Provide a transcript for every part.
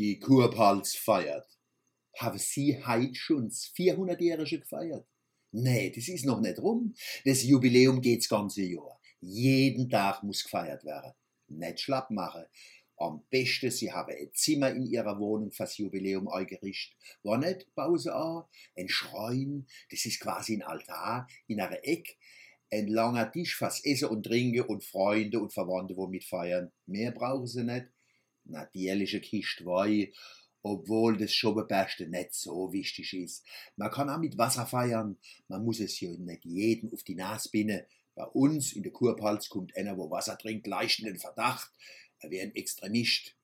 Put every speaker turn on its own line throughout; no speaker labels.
Die Kurpals feiert. Haben Sie heute schon das 400-jährige gefeiert? Nee, das ist noch nicht rum. Das Jubiläum geht's ganze Jahr. Jeden Tag muss gefeiert werden. Nicht schlapp machen. Am besten, Sie haben ein Zimmer in Ihrer Wohnung fürs Jubiläum eingerichtet. War nicht, bauen Sie an. Ein Schrein, das ist quasi ein Altar in einer Ecke. Ein langer Tisch fürs Essen und Trinken und Freunde und Verwandte, wo mitfeiern. Mehr brauchen Sie nicht. Natürliche Kiste Wein obwohl das Schobbeberste nicht so wichtig ist. Man kann auch mit Wasser feiern, man muss es ja nicht jeden auf die Nase binden. Bei uns in der Kurpals kommt einer, wo Wasser trinkt, leicht in den Verdacht, er wäre ein Extremist.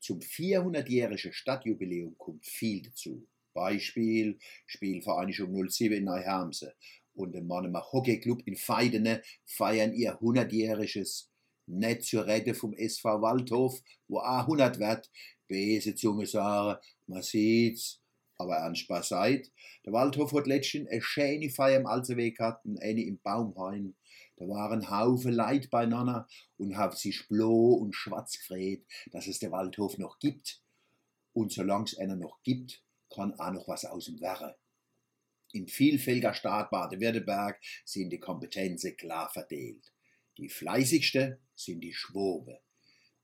Zum 400-jährigen Stadtjubiläum kommt viel dazu. Beispiel Spielvereinigung 07 in Neuhamse und der Mannemer Hockeyclub in Feidene feiern ihr 100-jähriges nicht zur Rede vom SV Waldhof, wo auch 100 wird, böse Zunge sagen, man sieht's, aber ernst beiseit. Der Waldhof hat letztens eine schöne Feier im Altenweg gehabt, eine im Baumhain. Da waren Haufen Leid beieinander und haben sich blau und schwarz gefreut, dass es der Waldhof noch gibt. Und solange es einer noch gibt, kann auch noch was aus ihm werden. Im vielfältiger Staat Baden-Württemberg sind die Kompetenzen klar verteilt. Die fleißigsten sind die Schwobe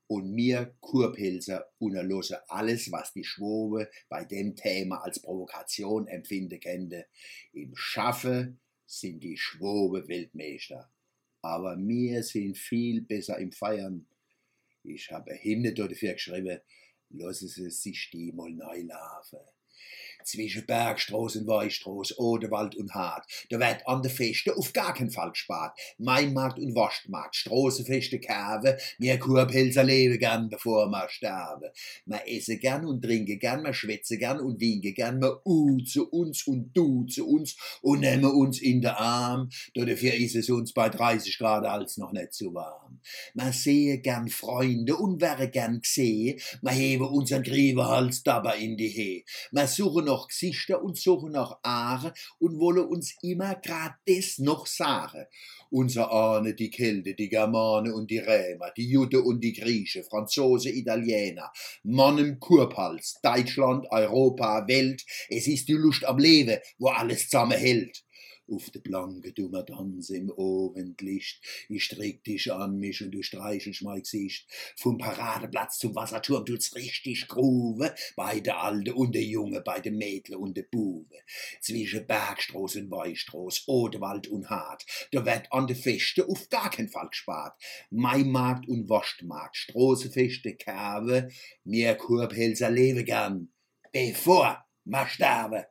und mir Kurpilzer unerlosse alles, was die Schwobe bei dem Thema als Provokation empfinde kennte. Im Schaffe sind die Schwobe Weltmeister, aber mir sind viel besser im Feiern. Ich habe Hymne dafür geschrieben, lassen Sie sich die mal neu laufen zwischen Bergstraße und Weichstraße, Odewald und Hart. Da wird an der Feste auf gar keinen Fall gespart. Mainmarkt und Waschmarkt, Straßenfeste Kerve, mir Kurpilzer leben gern, bevor wir sterben. Wir essen gern und trinken gern, wir schwätzen gern und winken gern, wir u zu uns und du zu uns und nehmen uns in den Arm. Dafür ist es uns bei 30 Grad als noch nicht zu warm. Wir sehen gern Freunde und wäre gern gesehen, wir heben unseren Griebehals dabei in die He. Wir suchen noch Gesichter und suchen nach Aare und wollen uns immer grad das noch sagen. Unser Ahne, die Kälte, die Germane und die Rämer, die Jude und die Grieche, Franzose, Italiener, Mann im Kurpals, Deutschland, Europa, Welt, es ist die Lust am Leben, wo alles zusammenhält auf de blanke dummer Tanz im Abendlicht. Ich streck dich an mich und du streichelst mein Gesicht. Vom Paradeplatz zum Wasserturm tut's richtig Gruve, bei der Alte und der Junge, bei de Mädle und de Buwe. Zwischen Bergstraße und Weichstraße, Odewald und Hart, da wird an de Feste auf gar keinen Fall gespart. Maimarkt und Wurstmarkt, Straßenfeste, Kerwe, mir Kurpelzer lebe gern, bevor ma sterbe.